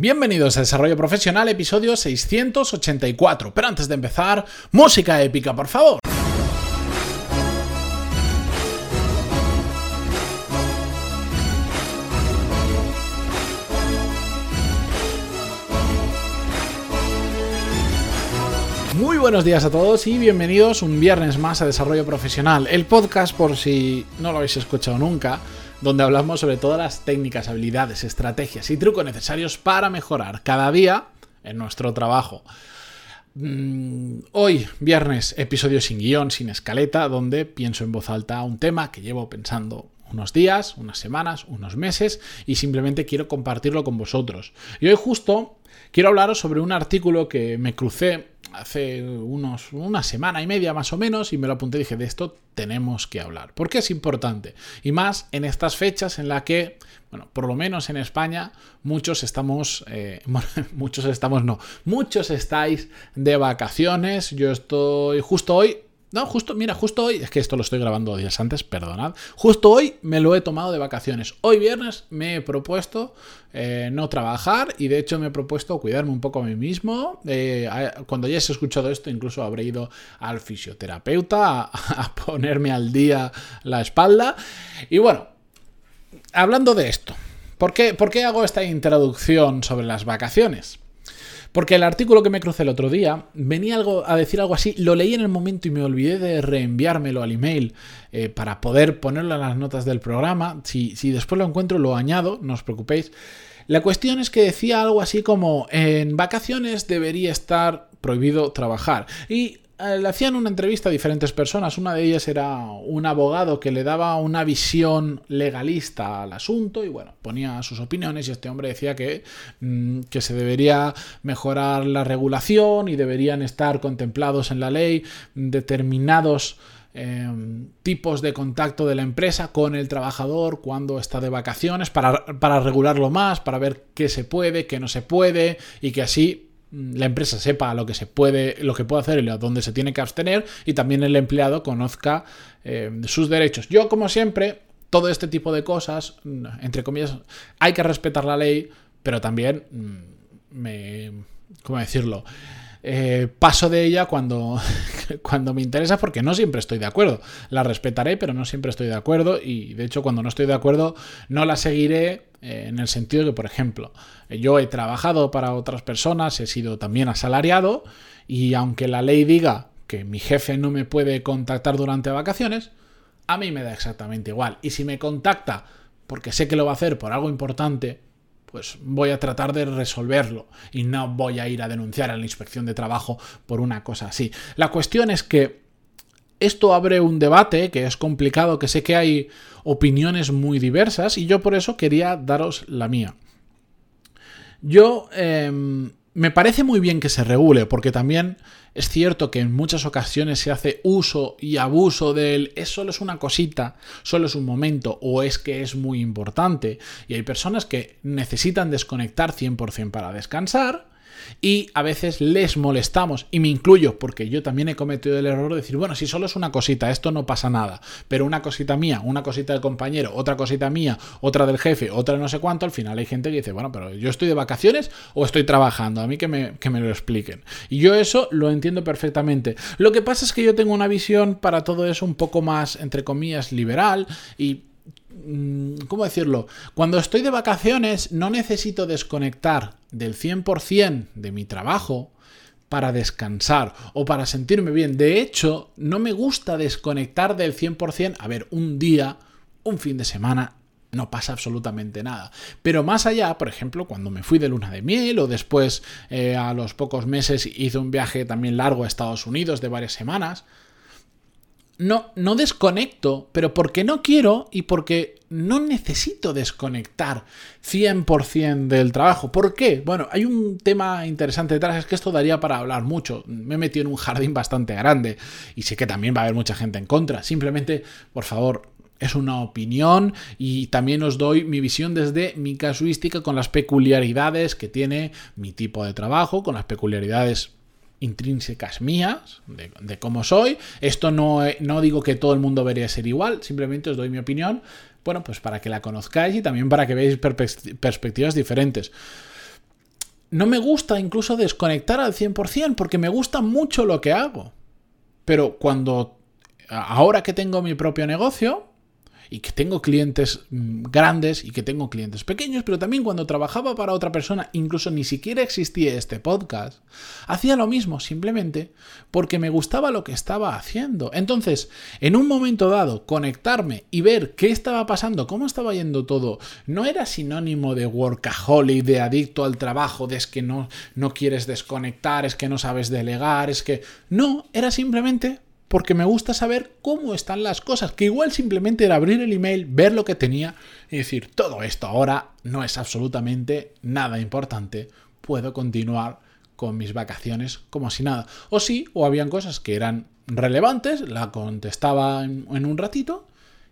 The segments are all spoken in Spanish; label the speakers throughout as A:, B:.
A: Bienvenidos a Desarrollo Profesional, episodio 684. Pero antes de empezar, música épica, por favor. Muy buenos días a todos y bienvenidos un viernes más a Desarrollo Profesional, el podcast por si no lo habéis escuchado nunca, donde hablamos sobre todas las técnicas, habilidades, estrategias y trucos necesarios para mejorar cada día en nuestro trabajo. Mm, hoy, viernes, episodio sin guion, sin escaleta, donde pienso en voz alta un tema que llevo pensando unos días, unas semanas, unos meses y simplemente quiero compartirlo con vosotros. Y hoy justo quiero hablaros sobre un artículo que me crucé hace unos, una semana y media más o menos y me lo apunté y dije, de esto tenemos que hablar. Porque es importante. Y más en estas fechas en las que, bueno, por lo menos en España, muchos estamos, eh, muchos estamos, no, muchos estáis de vacaciones. Yo estoy justo hoy, no, justo, mira, justo hoy, es que esto lo estoy grabando días antes, perdonad. Justo hoy me lo he tomado de vacaciones. Hoy viernes me he propuesto eh, no trabajar y de hecho me he propuesto cuidarme un poco a mí mismo. Eh, cuando hayas escuchado esto, incluso habré ido al fisioterapeuta a, ponerme al día la espalda. Y bueno, hablando de esto, ¿por qué, ¿por qué hago esta introducción sobre las vacaciones? Porque el artículo que me crucé el otro día venía algo, a decir algo así, lo leí en el momento y me olvidé de reenviármelo al email eh, para poder ponerlo en las notas del programa. Si, si después lo encuentro, lo añado, no os preocupéis. La cuestión es que decía algo así como en vacaciones debería estar prohibido trabajar. Y le hacían una entrevista a diferentes personas. Una de ellas era un abogado que le daba una visión legalista al asunto y bueno, ponía sus opiniones y este hombre decía que, mm, que se debería mejorar la regulación y deberían estar contemplados en la ley determinados em, tipos de contacto de la empresa con el trabajador cuando está de vacaciones para, para regularlo más, para ver qué se puede, qué no se puede y que así la empresa sepa lo que se puede, lo que puede hacer y a dónde se tiene que abstener, y también el empleado conozca eh, sus derechos. Yo, como siempre, todo este tipo de cosas, mm, entre comillas, hay que respetar la ley, pero también mm, me. ¿Cómo decirlo? Eh, paso de ella cuando, cuando me interesa porque no siempre estoy de acuerdo. La respetaré, pero no siempre estoy de acuerdo y de hecho cuando no estoy de acuerdo no la seguiré eh, en el sentido que, por ejemplo, yo he trabajado para otras personas, he sido también asalariado y aunque la ley diga que mi jefe no me puede contactar durante vacaciones, a mí me da exactamente igual. Y si me contacta porque sé que lo va a hacer por algo importante, pues voy a tratar de resolverlo y no voy a ir a denunciar a la inspección de trabajo por una cosa así. La cuestión es que esto abre un debate que es complicado, que sé que hay opiniones muy diversas y yo por eso quería daros la mía. Yo em, me parece muy bien que se regule, porque también es cierto que en muchas ocasiones se hace uso y abuso del es solo es una cosita, solo es un momento o es que es muy importante. Y hay personas que necesitan desconectar 100% para descansar y a veces les molestamos, y me incluyo porque yo también he cometido el error de decir, bueno, si solo es una cosita, esto no pasa nada, pero una cosita mía, una cosita del compañero, otra cosita mía, otra del jefe, otra no sé cuánto, al final hay gente que dice, bueno, pero yo estoy de vacaciones o estoy trabajando, a mí que me, que me lo expliquen. Y yo eso lo entiendo perfectamente. Lo que pasa es que yo tengo una visión para todo eso un poco más, entre comillas, liberal y ¿cómo decirlo? Cuando estoy de vacaciones no necesito desconectar del 100% de mi trabajo para descansar o para sentirme bien. De hecho, no me gusta desconectar del 100%. A ver, un día, un fin de semana, no pasa absolutamente nada. Pero más allá, por ejemplo, cuando me fui de luna de miel o después eh, a los pocos meses hice un viaje también largo a Estados Unidos de varias semanas, no, no desconecto, pero porque no quiero y porque no necesito desconectar 100% del trabajo. ¿Por qué? Bueno, hay un tema interesante detrás, es que esto daría para hablar mucho. Me he metido en un jardín bastante grande y sé que también va a haber mucha gente en contra. Simplemente, por favor, es una opinión y también os doy mi visión desde mi casuística con las peculiaridades que tiene mi tipo de trabajo, con las peculiaridades intrínsecas mías, de, cómo soy. Esto no, no, digo que todo el mundo debería ser igual, simplemente os doy mi opinión, bueno, pues para que la conozcáis y también para que veáis perspectivas diferentes. no me gusta incluso desconectar al 100% porque me gusta mucho lo que hago. Pero cuando, ahora que tengo mi propio negocio, y que tengo clientes mm, grandes y que tengo clientes pequeños, pero también cuando trabajaba para otra persona, incluso ni siquiera existía este podcast, hacía lo mismo simplemente porque me gustaba lo que estaba haciendo. Entonces, en un momento dado, conectarme y ver qué estaba pasando, cómo estaba yendo todo, no era sinónimo de workaholic, de adicto al trabajo, de es que no, no quieres desconectar, es que no sabes delegar, es que... No, era simplemente porque me gusta saber cómo están las cosas, que igual simplemente era abrir el email, ver lo que tenía y decir, todo esto ahora no es absolutamente nada importante, puedo continuar con mis vacaciones como si nada. O sí, o habían cosas que eran relevantes, la contestaba en, un ratito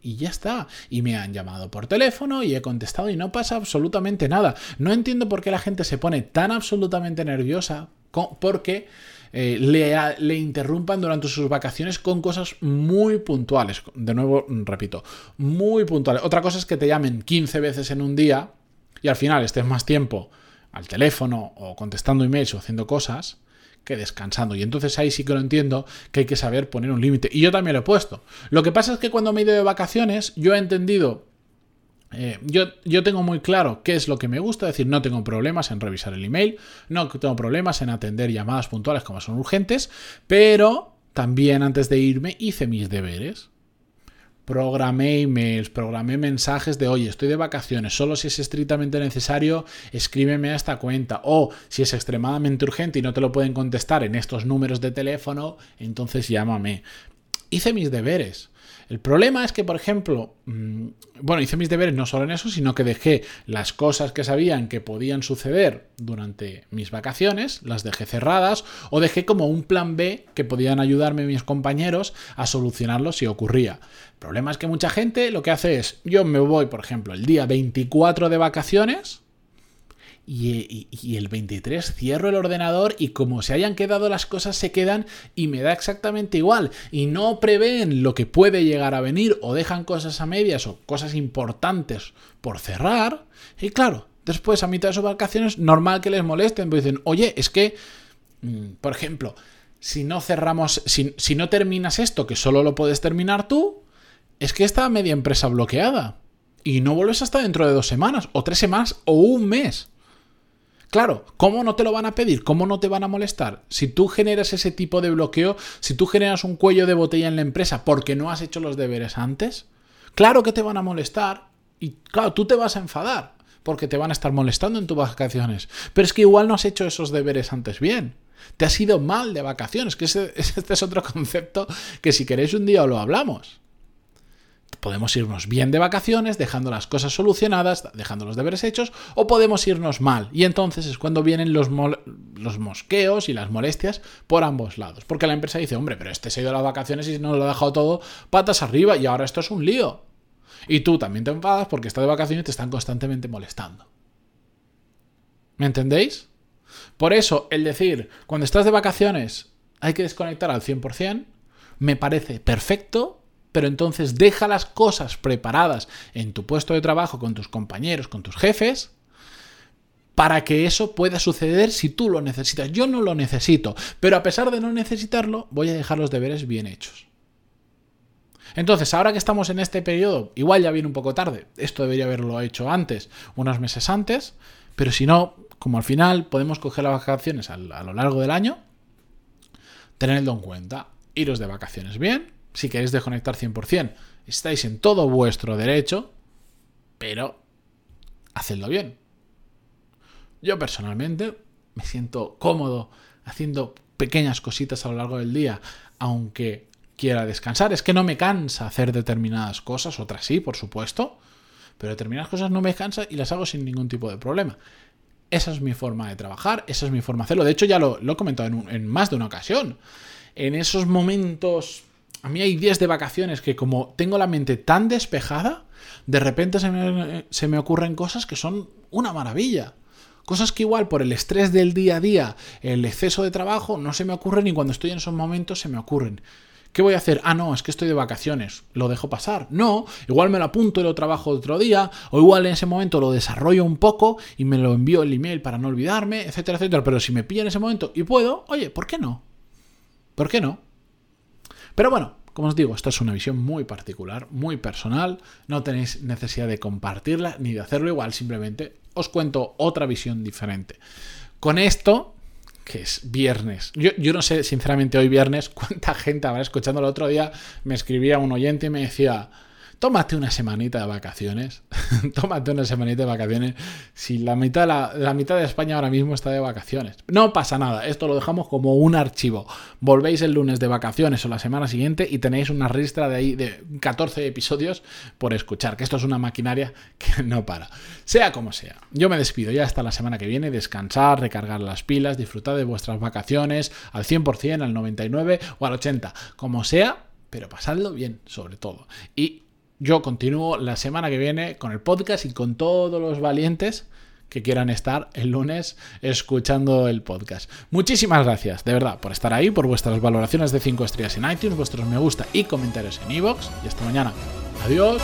A: y ya está. Y me han llamado por teléfono y he contestado y no pasa absolutamente nada. No entiendo por qué la gente se pone tan absolutamente nerviosa porque eh, le, interrumpan durante sus vacaciones con cosas muy puntuales. De nuevo, repito, muy puntuales. Otra cosa es que te llamen 15 veces en un día y al final estés más tiempo al teléfono o contestando emails o haciendo cosas que descansando. Y entonces ahí sí que lo entiendo que hay que saber poner un límite. Y yo también lo he puesto. Lo que pasa es que cuando me he ido de vacaciones, yo he entendido eh, yo, yo, tengo muy claro qué es lo que me gusta, es decir, no tengo problemas en revisar el email, no tengo problemas en atender llamadas puntuales como son urgentes, pero también antes de irme hice mis deberes. Programé emails, programé mensajes de, oye, estoy de vacaciones, solo si es estrictamente necesario, escríbeme a esta cuenta. O si es extremadamente urgente y no te lo pueden contestar en estos números de teléfono, entonces llámame. Hice mis deberes. El problema es que, por ejemplo, mm, bueno, hice mis deberes no solo en eso, sino que dejé las cosas que sabían que podían suceder durante mis vacaciones, las dejé cerradas, o dejé como un plan B que podían ayudarme mis compañeros a solucionarlo si ocurría. El problema es que mucha gente lo que hace es, yo me voy, por ejemplo, el día 24 de vacaciones, y, el 23 cierro el ordenador y como se hayan quedado las cosas se quedan y me da exactamente igual. Y no prevén lo que puede llegar a venir o dejan cosas a medias o cosas importantes por cerrar. Y claro, después a mitad de sus vacaciones normal que les molesten, pues dicen, oye, es que, mm, por ejemplo, si no cerramos, si, si no terminas esto, que solo lo puedes terminar tú, es que está media empresa bloqueada. Y no vuelves hasta dentro de dos semanas, o tres semanas, o un mes. Claro, ¿cómo no te lo van a pedir? ¿Cómo no te van a molestar? Si tú generas ese tipo de bloqueo, si tú generas un cuello de botella en la empresa porque no has hecho los deberes antes, claro que te van a molestar y claro, tú te vas a enfadar porque te van a estar molestando en tus vacaciones. Pero es que igual no has hecho esos deberes antes bien. Te has ido mal de vacaciones, que este es otro concepto que si queréis un día lo hablamos podemos irnos bien de vacaciones, dejando las cosas solucionadas, dejando los deberes hechos, o podemos irnos mal. Y entonces es cuando vienen los, los mosqueos y las molestias por ambos lados. Porque la empresa dice, hombre, pero este se ha ido a las vacaciones y nos lo ha dejado todo patas arriba y ahora esto es un lío. Y tú también te enfadas porque estás de vacaciones y te están constantemente molestando. ¿Me entendéis? Por eso, el decir, cuando estás de vacaciones hay que desconectar al 100%, me parece perfecto pero entonces deja las cosas preparadas en tu puesto de trabajo con tus compañeros, con tus jefes, para que eso pueda suceder si tú lo necesitas. Yo no lo necesito, pero a pesar de no necesitarlo, voy a dejar los deberes bien hechos. Entonces, ahora que estamos en este periodo, igual ya viene un poco tarde, esto debería haberlo hecho antes, unos meses antes, pero si no, como al final podemos coger las vacaciones a, lo largo del año, tenedlo en cuenta, iros de vacaciones bien, si queréis desconectar 100%, estáis en todo vuestro derecho, pero hacedlo bien. Yo personalmente me siento cómodo haciendo pequeñas cositas a lo largo del día, aunque quiera descansar. Es que no me cansa hacer determinadas cosas, otras sí, por supuesto, pero determinadas cosas no me cansa y las hago sin ningún tipo de problema. Esa es mi forma de trabajar, esa es mi forma de hacerlo. De hecho, ya lo, he comentado en, en más de una ocasión. En esos momentos a mí hay días de vacaciones que como tengo la mente tan despejada, de repente se me, ocurren cosas que son una maravilla. Cosas que igual por el estrés del día a día, el exceso de trabajo, no se me ocurren y cuando estoy en esos momentos se me ocurren. ¿Qué voy a hacer? Ah, no, es que estoy de vacaciones. ¿Lo dejo pasar? No, igual me lo apunto y lo trabajo otro día, o igual en ese momento lo desarrollo un poco y me lo envío el email para no olvidarme, etcétera, etcétera. Pero si me pilla en ese momento y puedo, oye, ¿por qué no? ¿Por qué no? Pero bueno, como os digo, esta es una visión muy particular, muy personal, no tenéis necesidad de compartirla ni de hacerlo igual, simplemente os cuento otra visión diferente. Con esto que es viernes. Yo, yo, no sé, sinceramente, hoy viernes, cuánta gente habrá escuchando el otro día. Me escribía un oyente y me decía, tómate una semanita de vacaciones. tómate una semanita de vacaciones. Si la mitad, la, la, mitad de España ahora mismo está de vacaciones. No pasa nada, esto lo dejamos como un archivo. Volvéis el lunes de vacaciones o la semana siguiente y tenéis una ristra de ahí de 14 episodios por escuchar, que esto es una maquinaria que no para. Sea como sea, yo me despido ya hasta la semana que viene, descansar, recargar las pilas, disfrutar de vuestras vacaciones al 100%, al 99% o al 80%, como sea, pero pasadlo bien, sobre todo. Y yo continúo la semana que viene con el podcast y con todos los valientes que quieran estar el lunes escuchando el podcast. Muchísimas gracias, de verdad, por estar ahí, por vuestras valoraciones de 5 estrellas en iTunes, vuestros me gusta y comentarios en iVoox. Y hasta mañana. Adiós.